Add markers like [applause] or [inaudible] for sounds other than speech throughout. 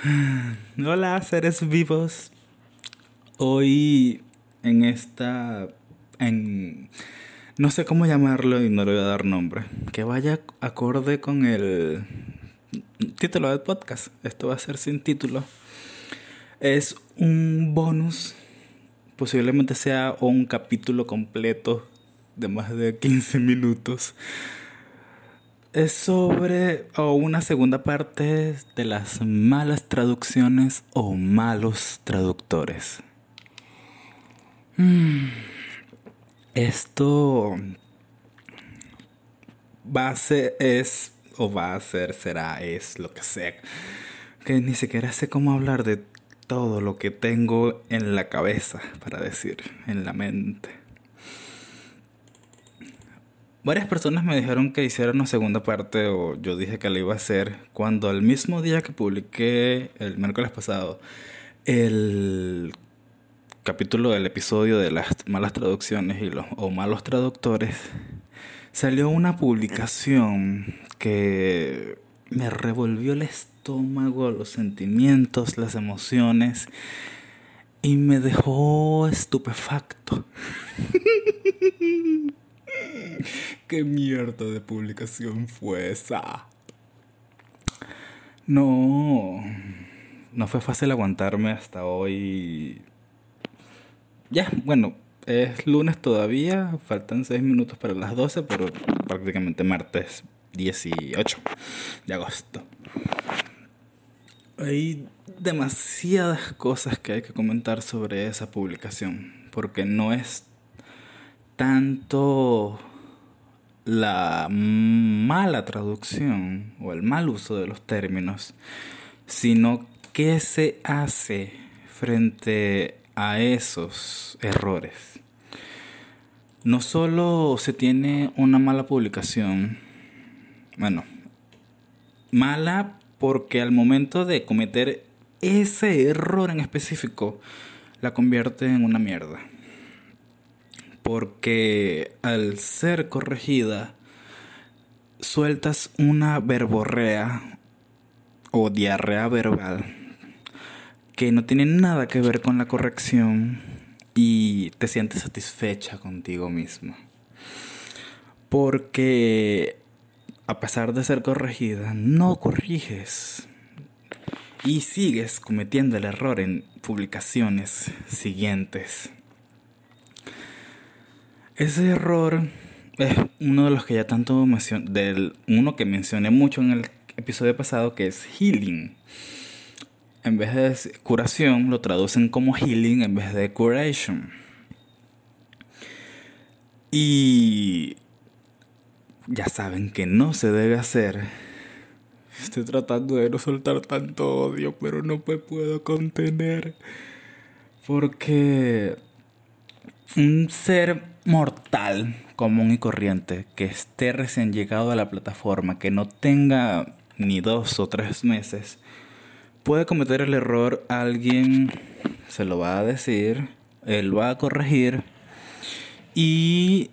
[laughs] Hola, seres vivos. Hoy en esta. en. no sé cómo llamarlo y no le voy a dar nombre. Que vaya acorde con el título del podcast. Esto va a ser sin título. Es un bonus. Posiblemente sea un capítulo completo de más de 15 minutos es sobre o una segunda parte de las malas traducciones o malos traductores. Hmm. Esto va a ser, es, o va a ser, será, es, lo que sea. Que ni siquiera sé cómo hablar de todo lo que tengo en la cabeza, para decir, en la mente. Varias personas me dijeron que hiciera una segunda parte o yo dije que la iba a hacer cuando al mismo día que publiqué el miércoles pasado el capítulo del episodio de las malas traducciones y los o malos traductores salió una publicación que me revolvió el estómago, los sentimientos, las emociones y me dejó estupefacto. [laughs] [laughs] ¿Qué mierda de publicación fue esa? No, no fue fácil aguantarme hasta hoy. Ya, bueno, es lunes todavía, faltan 6 minutos para las 12, pero prácticamente martes 18 de agosto. Hay demasiadas cosas que hay que comentar sobre esa publicación, porque no es tanto la mala traducción o el mal uso de los términos, sino qué se hace frente a esos errores. No solo se tiene una mala publicación, bueno, mala porque al momento de cometer ese error en específico, la convierte en una mierda porque al ser corregida sueltas una verborrea o diarrea verbal que no tiene nada que ver con la corrección y te sientes satisfecha contigo mismo. Porque a pesar de ser corregida, no corriges y sigues cometiendo el error en publicaciones siguientes. Ese error es uno de los que ya tanto mencioné, del uno que mencioné mucho en el episodio pasado, que es healing. En vez de curación, lo traducen como healing en vez de curation. Y ya saben que no se debe hacer. Estoy tratando de no soltar tanto odio, pero no me puedo contener. Porque un ser mortal común y corriente que esté recién llegado a la plataforma, que no tenga ni dos o tres meses, puede cometer el error, alguien se lo va a decir, él va a corregir y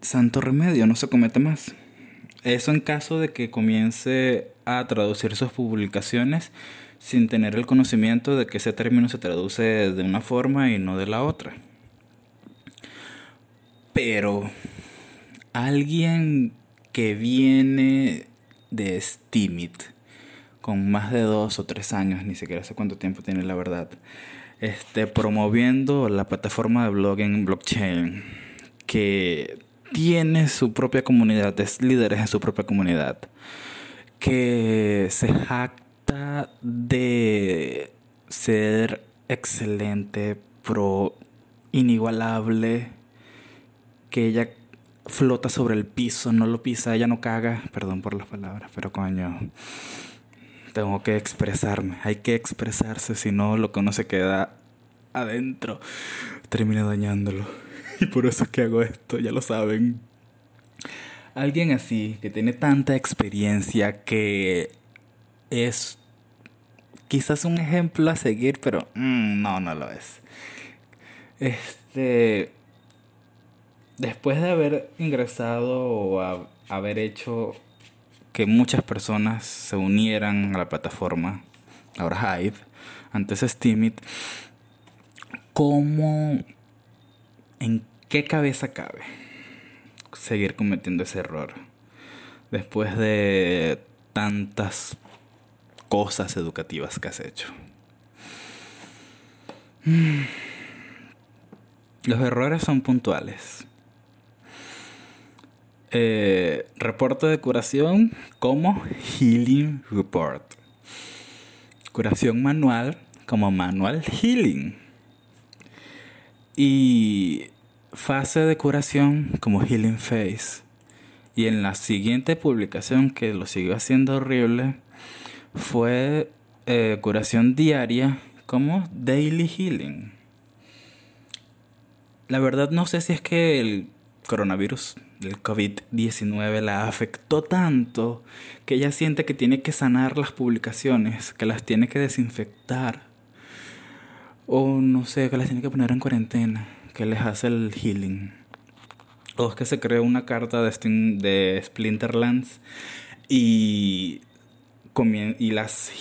santo remedio, no se comete más. Eso en caso de que comience a traducir sus publicaciones sin tener el conocimiento de que ese término se traduce de una forma y no de la otra. Pero alguien que viene de Steamit con más de dos o tres años, ni siquiera sé cuánto tiempo tiene la verdad, este, promoviendo la plataforma de blogging blockchain que tiene su propia comunidad, es líderes en su propia comunidad, que se jacta de ser excelente, pro, inigualable, que ella flota sobre el piso, no lo pisa, ella no caga, perdón por las palabras, pero coño, tengo que expresarme, hay que expresarse, si no lo que uno se queda adentro termina dañándolo. [laughs] Y por eso es que hago esto, ya lo saben. Alguien así, que tiene tanta experiencia, que es quizás un ejemplo a seguir, pero mm, no, no lo es. Este después de haber ingresado o haber hecho que muchas personas se unieran a la plataforma, ahora Hive, antes Steamit, ¿cómo, en qué cabeza cabe seguir cometiendo ese error? Después de tantas cosas educativas que has hecho. Los errores son puntuales. Eh, reporte de curación como Healing Report. Curación manual como Manual Healing. Y fase de curación como Healing Phase. Y en la siguiente publicación que lo siguió haciendo horrible fue eh, curación diaria como Daily Healing. La verdad no sé si es que el coronavirus, el COVID-19 la afectó tanto que ella siente que tiene que sanar las publicaciones, que las tiene que desinfectar. O no sé, que las tiene que poner en cuarentena, que les hace el healing. O es que se creó una carta de, de Splinterlands y, y, las,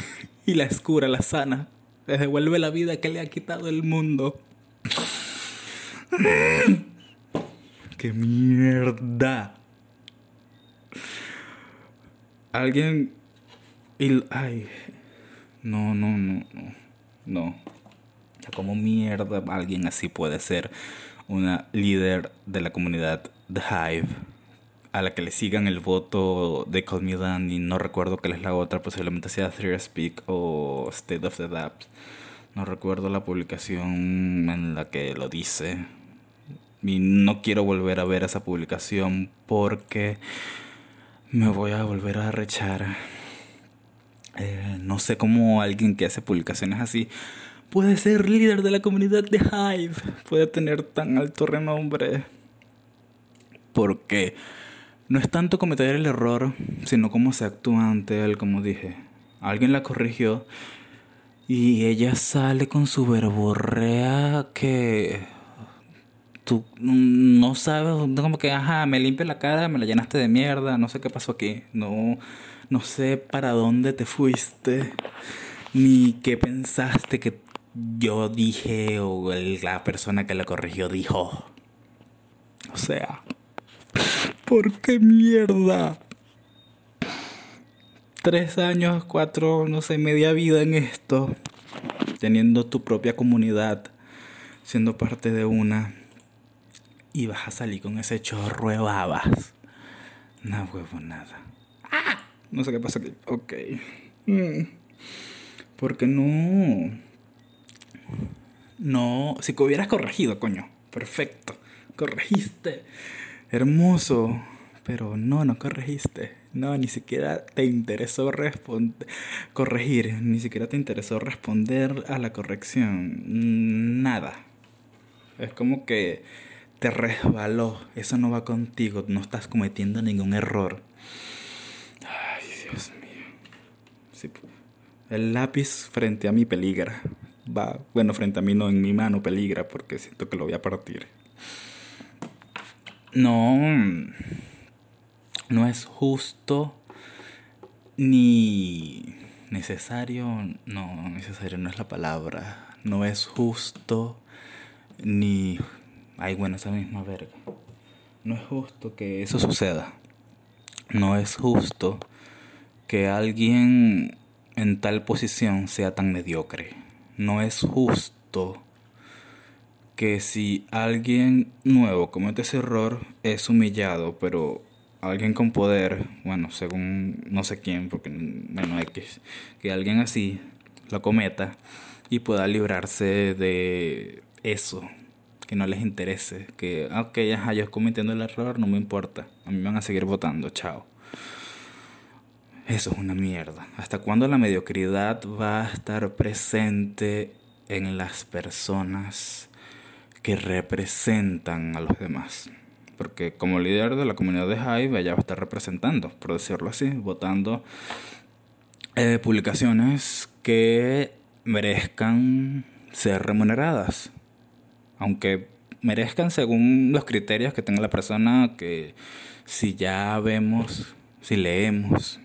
[laughs] y la escura, la sana, les devuelve la vida que le ha quitado el mundo. [laughs] ¡Qué mierda! Alguien... Ay... No, no, no, no. No. ¿Cómo mierda alguien así puede ser una líder de la comunidad The Hive? A la que le sigan el voto de Call Me y no recuerdo cuál es la otra, posiblemente sea Three Speak o State of the Dapps. No recuerdo la publicación en la que lo dice. Y no quiero volver a ver esa publicación porque me voy a volver a rechar. Eh, no sé cómo alguien que hace publicaciones así puede ser líder de la comunidad de Hive, puede tener tan alto renombre. Porque no es tanto cometer el error, sino cómo se actúa ante él, como dije. Alguien la corrigió y ella sale con su verborrea que tú no sabes, como que, ajá, me limpia la cara, me la llenaste de mierda, no sé qué pasó aquí, no, no sé para dónde te fuiste, ni qué pensaste que yo dije o la persona que la corrigió dijo. O sea, ¿por qué mierda? tres años, cuatro, no sé, media vida en esto, teniendo tu propia comunidad, siendo parte de una, y vas a salir con ese chorro de babas. No huevo nada. ¡Ah! No sé qué pasa aquí. Ok. Mm. Porque no. No. Si que hubieras corregido, coño. Perfecto. Corregiste. Hermoso. Pero no, no corregiste. No, ni siquiera te interesó corregir, ni siquiera te interesó responder a la corrección. Nada. Es como que te resbaló. Eso no va contigo. No estás cometiendo ningún error. Ay, Dios mío. El lápiz frente a mí peligra. Va, bueno, frente a mí no, en mi mano peligra porque siento que lo voy a partir. No no es justo ni necesario, no, necesario no es la palabra, no es justo ni, ay bueno, esa misma verga, no es justo que eso suceda, no es justo que alguien en tal posición sea tan mediocre, no es justo que si alguien nuevo comete ese error es humillado, pero alguien con poder, bueno, según no sé quién, porque bueno, X, que alguien así lo cometa y pueda librarse de eso, que no les interese, que, ah, ok, ajá, yo cometiendo el error, no me importa, a mí me van a seguir votando, chao. Eso es una mierda. ¿Hasta cuándo la mediocridad va a estar presente en las personas que representan a los demás? porque como líder de la comunidad de Hive ella va a estar representando, por decirlo así, votando eh, publicaciones que merezcan ser remuneradas, aunque merezcan según los criterios que tenga la persona, que si ya vemos, si leemos,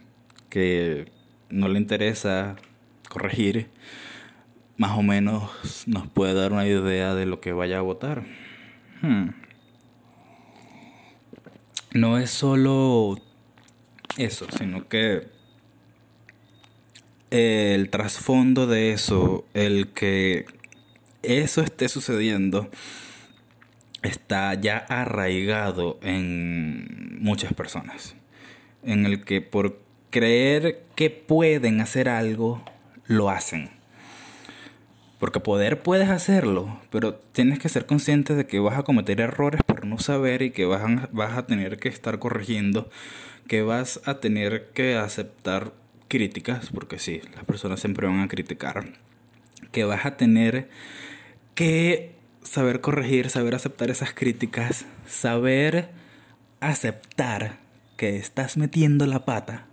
que no le interesa corregir, más o menos nos puede dar una idea de lo que vaya a votar. Hmm. No es solo eso, sino que el trasfondo de eso, el que eso esté sucediendo, está ya arraigado en muchas personas. En el que por creer que pueden hacer algo, lo hacen. Porque poder puedes hacerlo, pero tienes que ser consciente de que vas a cometer errores por no saber y que vas a, vas a tener que estar corrigiendo, que vas a tener que aceptar críticas, porque sí, las personas siempre van a criticar, que vas a tener que saber corregir, saber aceptar esas críticas, saber aceptar que estás metiendo la pata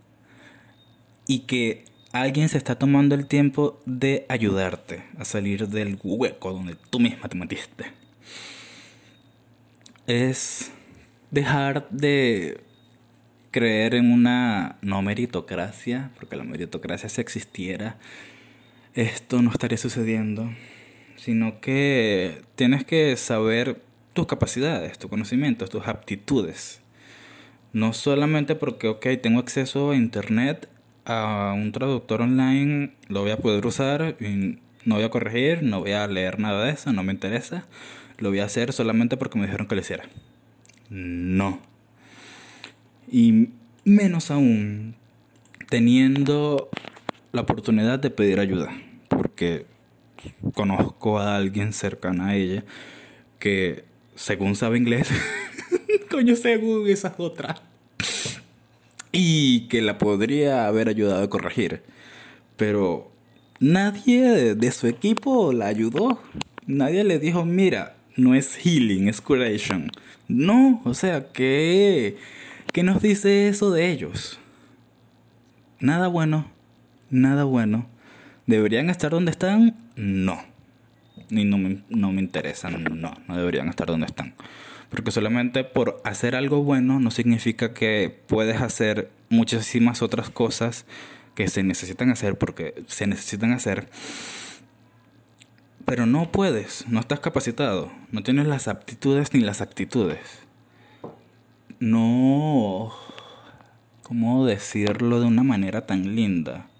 y que alguien se está tomando el tiempo de ayudarte a salir del hueco donde tú misma te metiste. Es dejar de creer en una no meritocracia, porque la meritocracia si existiera, esto no estaría sucediendo sino que tienes que saber tus capacidades, tus conocimientos, tus aptitudes. No solamente porque, ok, tengo acceso a internet, a un traductor online, lo voy a poder usar no voy a corregir, no voy a leer nada de eso, no me interesa. Lo voy a hacer solamente porque me dijeron que lo hiciera. No. Y menos aún teniendo la oportunidad de pedir ayuda. Porque conozco a alguien cercana a ella que según sabe inglés, [laughs] coño, según esas otras, y que la podría haber ayudado a corregir. Pero nadie de su equipo la ayudó. Nadie le dijo, mira, no es healing, es curation. No, o sea, ¿qué, ¿qué nos dice eso de ellos? Nada bueno, nada bueno. ¿Deberían estar donde están? No. Ni no me, no me interesan, no, no deberían estar donde están. Porque solamente por hacer algo bueno no significa que puedes hacer muchísimas otras cosas que se necesitan hacer porque se necesitan hacer. Pero no puedes, no estás capacitado, no tienes las aptitudes ni las actitudes. No... ¿Cómo decirlo de una manera tan linda?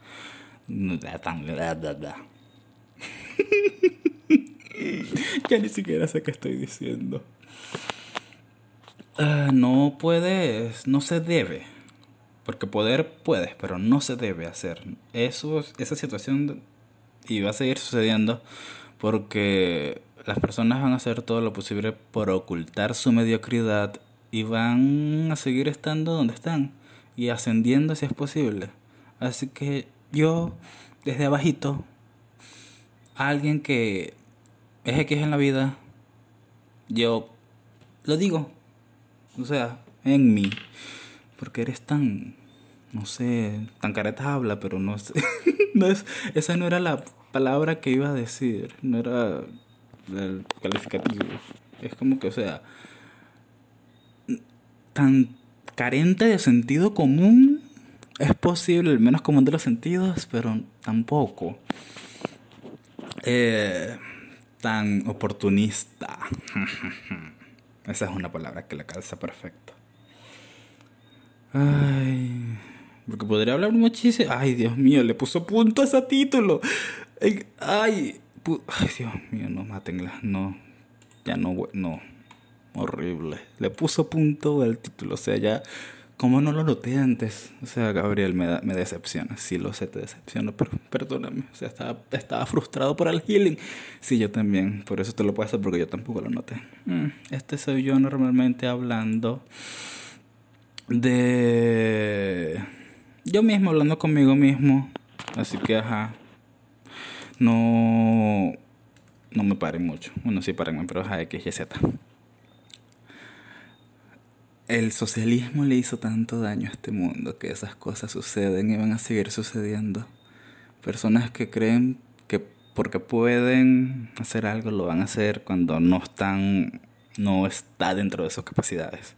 Ya ni siquiera sé qué estoy diciendo. Ah, no puedes, no se debe. Porque poder puedes, pero no se debe hacer. Eso, esa situación y va a seguir sucediendo porque las personas van a hacer todo lo posible por ocultar su mediocridad y van a seguir estando donde están y ascendiendo si es posible. Así que yo, desde abajito, alguien que es X en la vida, yo lo digo. O sea, en mí. Porque eres tan, no sé, tan careta habla, pero no sé. [laughs] no es, esa no era la palabra que iba a decir. No era el calificativo. Es como que, o sea, tan carente de sentido común es posible, el menos común de los sentidos, pero tampoco eh, tan oportunista. [laughs] Esa es una palabra que le calza perfecto. Ay, porque podría hablar muchísimo. Ay, Dios mío, le puso punto a ese título. Ay, ay, Dios mío, no mátenla. No, ya no, no. Horrible. Le puso punto al título. O sea, ya ¿Cómo no lo noté antes? O sea, Gabriel me, me decepciona. Sí, lo sé, te decepciono, pero [laughs] perdóname. O sea, estaba, estaba frustrado por el healing. Sí, yo también. Por eso te lo hacer porque yo tampoco lo noté. Mm, este soy yo normalmente hablando de... Yo mismo, hablando conmigo mismo. Así que, ajá. No... No me paren mucho. Bueno, sí, párenme, pero ajá, X, Y, Z el socialismo le hizo tanto daño a este mundo que esas cosas suceden y van a seguir sucediendo. Personas que creen que porque pueden hacer algo lo van a hacer cuando no están, no está dentro de sus capacidades.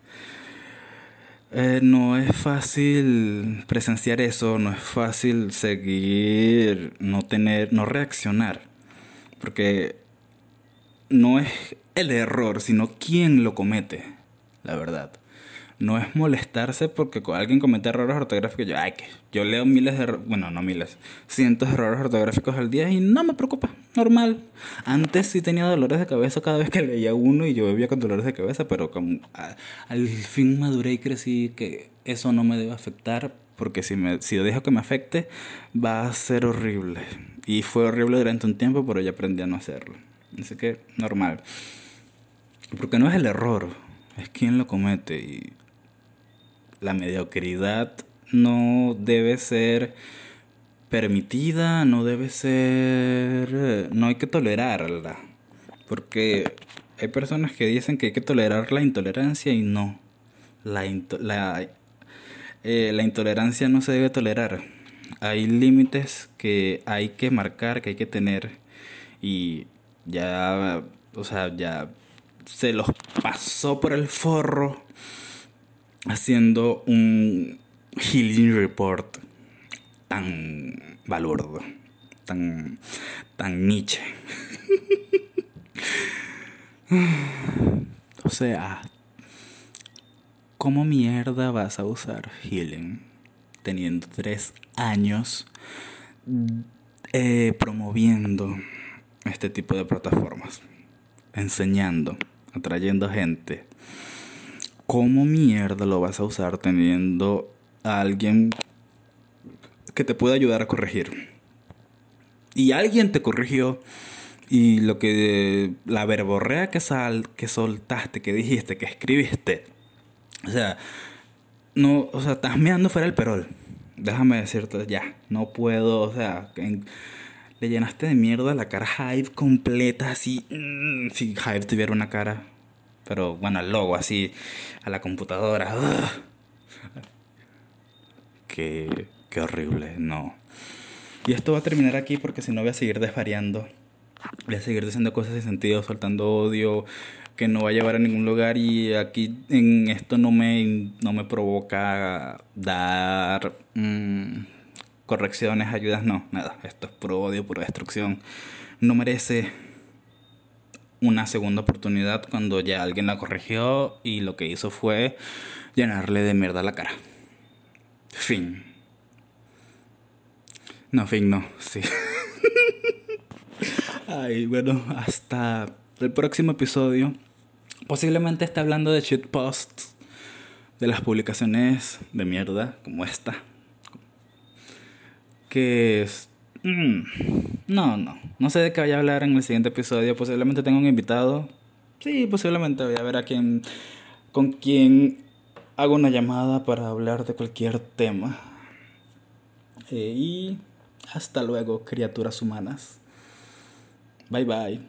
Eh, no es fácil presenciar eso, no es fácil seguir, no tener, no reaccionar, porque no es el error, sino quién lo comete, la verdad no es molestarse porque alguien comete errores ortográficos. Yo, ay, que yo leo miles de errores, bueno, no miles, cientos de errores ortográficos al día y no me preocupa, normal. Antes sí tenía dolores de cabeza cada vez que leía uno y yo vivía con dolores de cabeza, pero como, al fin maduré y crecí que eso no me debe afectar porque si, me, si dejo que me afecte va a ser horrible. Y fue horrible durante un tiempo, pero ya aprendí a no hacerlo. Así que normal. Porque no es el error, es quien lo comete y la mediocridad no debe ser permitida, no debe ser... no hay que tolerarla. Porque hay personas que dicen que hay que tolerar la intolerancia y no. La, la, eh, la intolerancia no se debe tolerar. Hay límites que hay que marcar, que hay que tener. Y ya, o sea, ya se los pasó por el forro haciendo un healing report tan balurdo, tan, tan Nietzsche. [laughs] o sea, ¿cómo mierda vas a usar healing teniendo tres años eh, promoviendo este tipo de plataformas? Enseñando, atrayendo gente ¿cómo mierda lo vas a usar teniendo a alguien que te pueda ayudar a corregir? Y alguien te corrigió y lo que la verborrea que sal que soltaste, que dijiste, que escribiste. O sea, no, o sea, estás meando fuera el perol. Déjame decirte ya, no puedo, o sea, le llenaste de mierda la cara Hive completa así. Mm, si Hive tuviera una cara pero bueno, al logo así, a la computadora. Qué, qué horrible, no. Y esto va a terminar aquí porque si no voy a seguir desvariando. Voy a seguir diciendo cosas sin sentido, soltando odio, que no va a llevar a ningún lugar. Y aquí en esto no me, no me provoca dar mm, correcciones, ayudas, no, nada. Esto es puro odio, pura destrucción. No merece una segunda oportunidad cuando ya alguien la corrigió y lo que hizo fue llenarle de mierda la cara. Fin. No, fin, no, sí. [laughs] Ay, bueno, hasta el próximo episodio. Posiblemente esté hablando de shitposts, de las publicaciones de mierda como esta. Que es Mm, no, no. No sé de qué voy a hablar en el siguiente episodio. Posiblemente tengo un invitado. Sí, posiblemente voy a ver a quién. con quién hago una llamada para hablar de cualquier tema. Eh, y hasta luego, criaturas humanas. Bye bye.